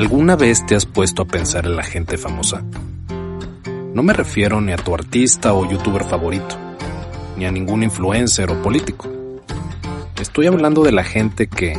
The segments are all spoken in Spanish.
¿Alguna vez te has puesto a pensar en la gente famosa? No me refiero ni a tu artista o youtuber favorito, ni a ningún influencer o político. Estoy hablando de la gente que,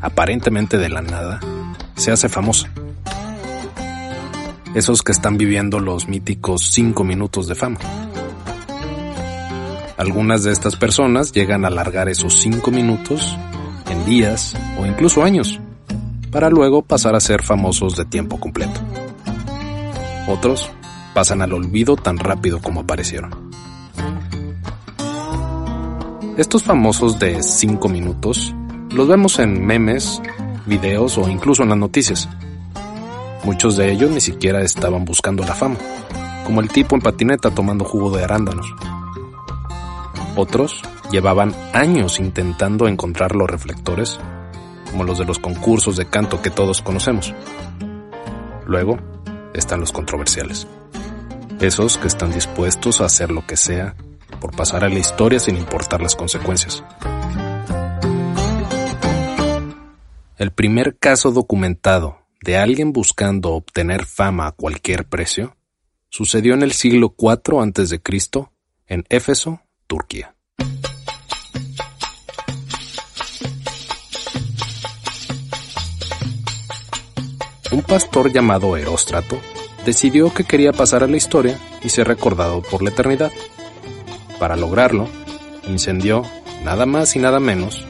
aparentemente de la nada, se hace famosa. Esos que están viviendo los míticos cinco minutos de fama. Algunas de estas personas llegan a alargar esos cinco minutos en días o incluso años para luego pasar a ser famosos de tiempo completo. Otros pasan al olvido tan rápido como aparecieron. Estos famosos de 5 minutos los vemos en memes, videos o incluso en las noticias. Muchos de ellos ni siquiera estaban buscando la fama, como el tipo en patineta tomando jugo de arándanos. Otros llevaban años intentando encontrar los reflectores como los de los concursos de canto que todos conocemos. Luego están los controversiales. Esos que están dispuestos a hacer lo que sea por pasar a la historia sin importar las consecuencias. El primer caso documentado de alguien buscando obtener fama a cualquier precio sucedió en el siglo IV a.C. en Éfeso, Turquía. Un pastor llamado Heróstrato decidió que quería pasar a la historia y ser recordado por la eternidad. Para lograrlo, incendió nada más y nada menos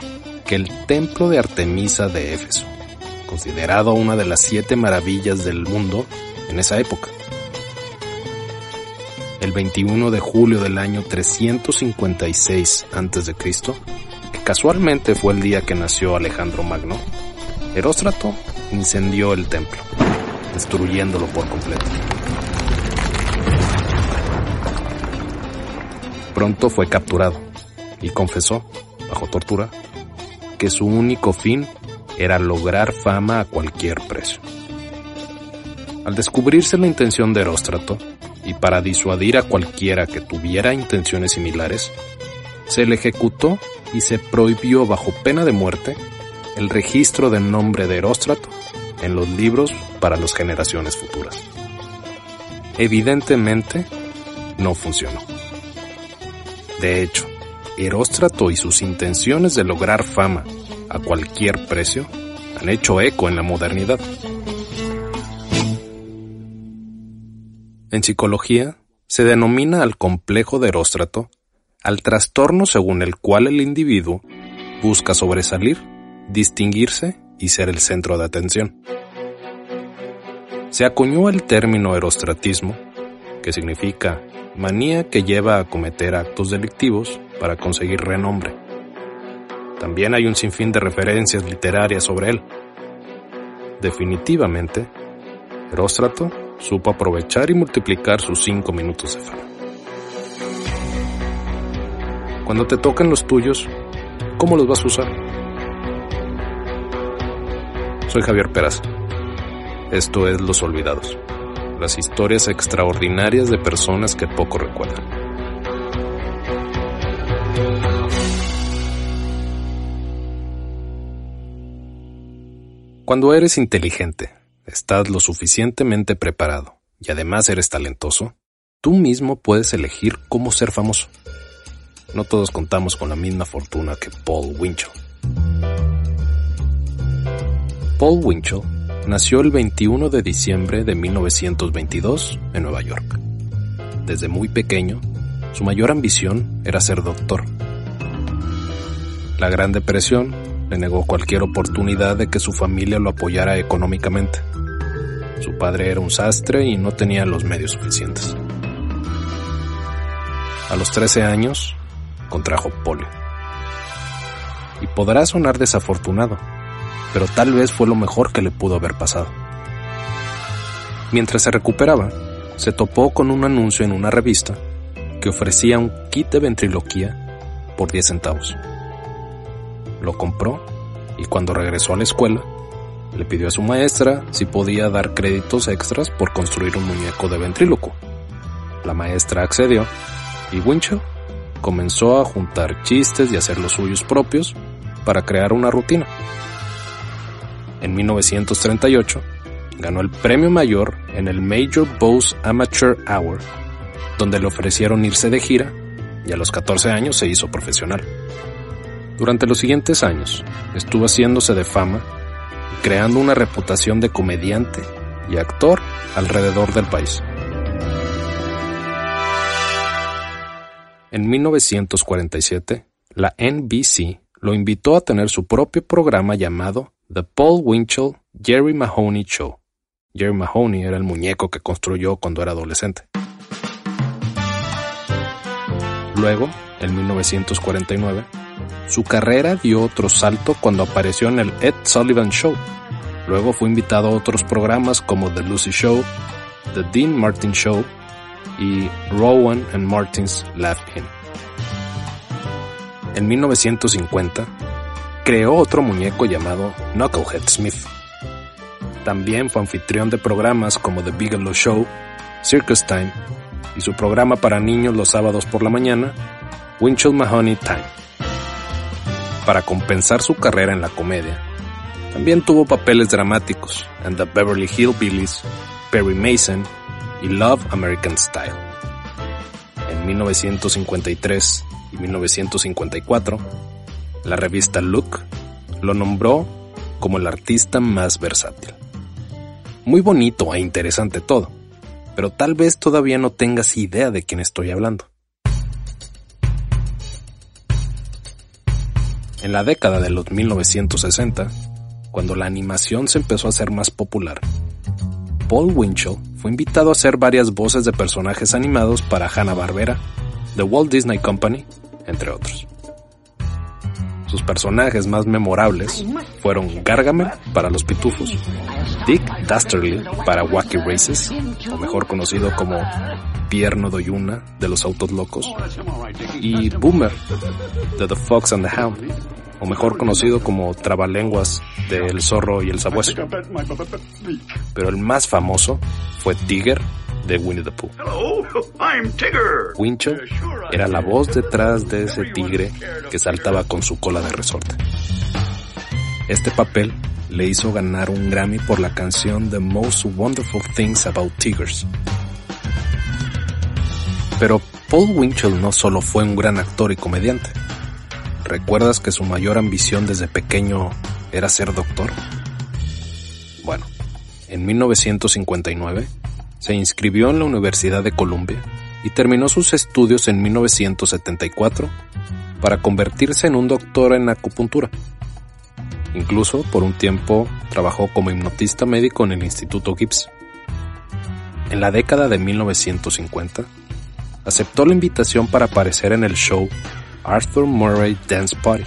que el templo de Artemisa de Éfeso, considerado una de las siete maravillas del mundo en esa época. El 21 de julio del año 356 a.C., que casualmente fue el día que nació Alejandro Magno, Heróstrato incendió el templo, destruyéndolo por completo. Pronto fue capturado y confesó, bajo tortura, que su único fin era lograr fama a cualquier precio. Al descubrirse la intención de Heróstrato, y para disuadir a cualquiera que tuviera intenciones similares, se le ejecutó y se prohibió bajo pena de muerte el registro del nombre de Heróstrato en los libros para las generaciones futuras. Evidentemente, no funcionó. De hecho, Heróstrato y sus intenciones de lograr fama a cualquier precio han hecho eco en la modernidad. En psicología, se denomina al complejo de Heróstrato al trastorno según el cual el individuo busca sobresalir, distinguirse y ser el centro de atención. Se acuñó el término erostratismo, que significa manía que lleva a cometer actos delictivos para conseguir renombre. También hay un sinfín de referencias literarias sobre él. Definitivamente, Heróstrato supo aprovechar y multiplicar sus cinco minutos de fama. Cuando te tocan los tuyos, ¿cómo los vas a usar? Soy Javier Peraza. Esto es Los Olvidados, las historias extraordinarias de personas que poco recuerdan. Cuando eres inteligente, estás lo suficientemente preparado y además eres talentoso, tú mismo puedes elegir cómo ser famoso. No todos contamos con la misma fortuna que Paul Winchell. Paul Winchell nació el 21 de diciembre de 1922 en Nueva York. Desde muy pequeño, su mayor ambición era ser doctor. La Gran Depresión le negó cualquier oportunidad de que su familia lo apoyara económicamente. Su padre era un sastre y no tenía los medios suficientes. A los 13 años, contrajo polio. Y podrá sonar desafortunado, pero tal vez fue lo mejor que le pudo haber pasado. Mientras se recuperaba, se topó con un anuncio en una revista que ofrecía un kit de ventriloquía por 10 centavos. Lo compró y cuando regresó a la escuela, le pidió a su maestra si podía dar créditos extras por construir un muñeco de ventríloco. La maestra accedió y Winchell comenzó a juntar chistes y hacer los suyos propios para crear una rutina. En 1938, ganó el premio mayor en el Major Bowes Amateur Hour, donde le ofrecieron irse de gira y a los 14 años se hizo profesional. Durante los siguientes años, estuvo haciéndose de fama creando una reputación de comediante y actor alrededor del país. En 1947, la NBC lo invitó a tener su propio programa llamado The Paul Winchell Jerry Mahoney Show. Jerry Mahoney era el muñeco que construyó cuando era adolescente. Luego, en 1949, su carrera dio otro salto cuando apareció en el Ed Sullivan Show. Luego fue invitado a otros programas como The Lucy Show, The Dean Martin Show y Rowan and Martin's Laugh In. En 1950, creó otro muñeco llamado Knucklehead Smith. También fue anfitrión de programas como The Bigelow Show, Circus Time y su programa para niños los sábados por la mañana, Winchell Mahoney Time. Para compensar su carrera en la comedia, también tuvo papeles dramáticos en The Beverly Hillbillies, Perry Mason y Love American Style. En 1953 y 1954, la revista Look lo nombró como el artista más versátil. Muy bonito e interesante todo, pero tal vez todavía no tengas idea de quién estoy hablando. En la década de los 1960, cuando la animación se empezó a hacer más popular, Paul Winchell fue invitado a hacer varias voces de personajes animados para Hanna-Barbera, The Walt Disney Company, entre otros. Sus personajes más memorables fueron Gargamel para los pitufos, Dick Dastardly para Wacky Races, o mejor conocido como Pierno Doyuna de los autos locos, y Boomer de The Fox and the Hound, o mejor conocido como Trabalenguas de El Zorro y el Sabueso. Pero el más famoso fue Tiger de Winnie the Pooh. Winchell era la voz detrás de ese tigre que saltaba con su cola de resorte. Este papel le hizo ganar un Grammy por la canción The Most Wonderful Things About Tigers. Pero Paul Winchell no solo fue un gran actor y comediante. ¿Recuerdas que su mayor ambición desde pequeño era ser doctor? Bueno, en 1959 se inscribió en la Universidad de Columbia y terminó sus estudios en 1974 para convertirse en un doctor en acupuntura. Incluso por un tiempo trabajó como hipnotista médico en el Instituto Gibbs. En la década de 1950, aceptó la invitación para aparecer en el show Arthur Murray Dance Party.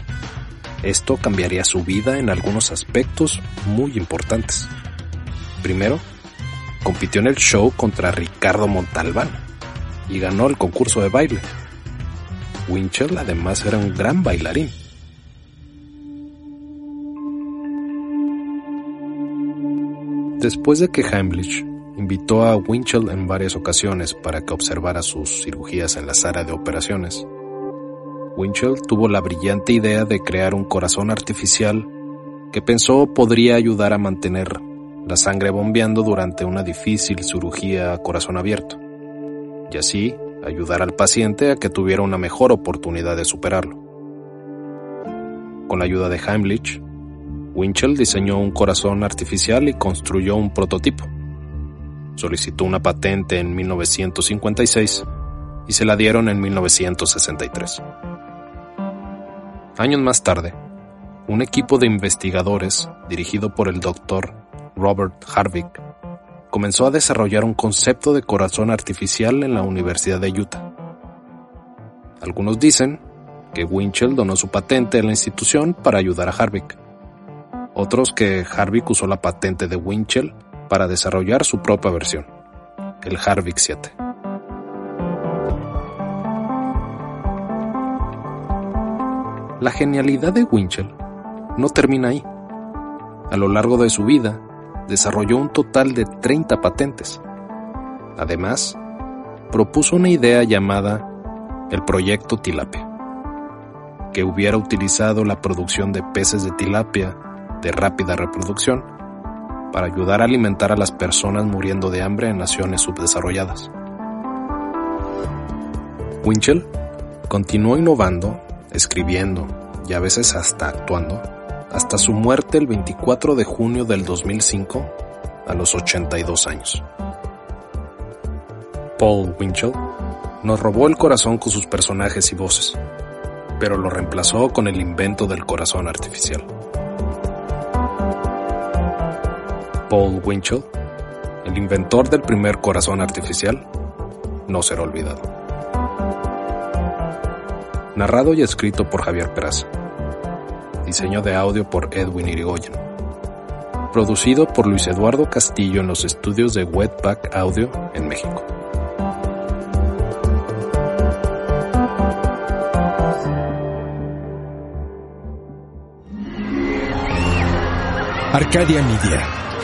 Esto cambiaría su vida en algunos aspectos muy importantes. Primero, compitió en el show contra Ricardo Montalbán y ganó el concurso de baile. Winchell además era un gran bailarín. Después de que Heimlich invitó a Winchell en varias ocasiones para que observara sus cirugías en la sala de operaciones, Winchell tuvo la brillante idea de crear un corazón artificial que pensó podría ayudar a mantener la sangre bombeando durante una difícil cirugía a corazón abierto, y así ayudar al paciente a que tuviera una mejor oportunidad de superarlo. Con la ayuda de Heimlich, Winchell diseñó un corazón artificial y construyó un prototipo. Solicitó una patente en 1956 y se la dieron en 1963. Años más tarde, un equipo de investigadores dirigido por el doctor Robert Harvick comenzó a desarrollar un concepto de corazón artificial en la Universidad de Utah. Algunos dicen que Winchell donó su patente a la institución para ayudar a Harvick otros que Harvick usó la patente de Winchell para desarrollar su propia versión, el Harvick 7. La genialidad de Winchell no termina ahí. A lo largo de su vida, desarrolló un total de 30 patentes. Además, propuso una idea llamada el Proyecto Tilapia, que hubiera utilizado la producción de peces de tilapia de rápida reproducción para ayudar a alimentar a las personas muriendo de hambre en naciones subdesarrolladas. Winchell continuó innovando, escribiendo y a veces hasta actuando, hasta su muerte el 24 de junio del 2005 a los 82 años. Paul Winchell nos robó el corazón con sus personajes y voces, pero lo reemplazó con el invento del corazón artificial. Paul Winchell, el inventor del primer corazón artificial, no será olvidado. Narrado y escrito por Javier Peraza. Diseño de audio por Edwin Irigoyen. Producido por Luis Eduardo Castillo en los estudios de Wetback Audio en México. Arcadia Media.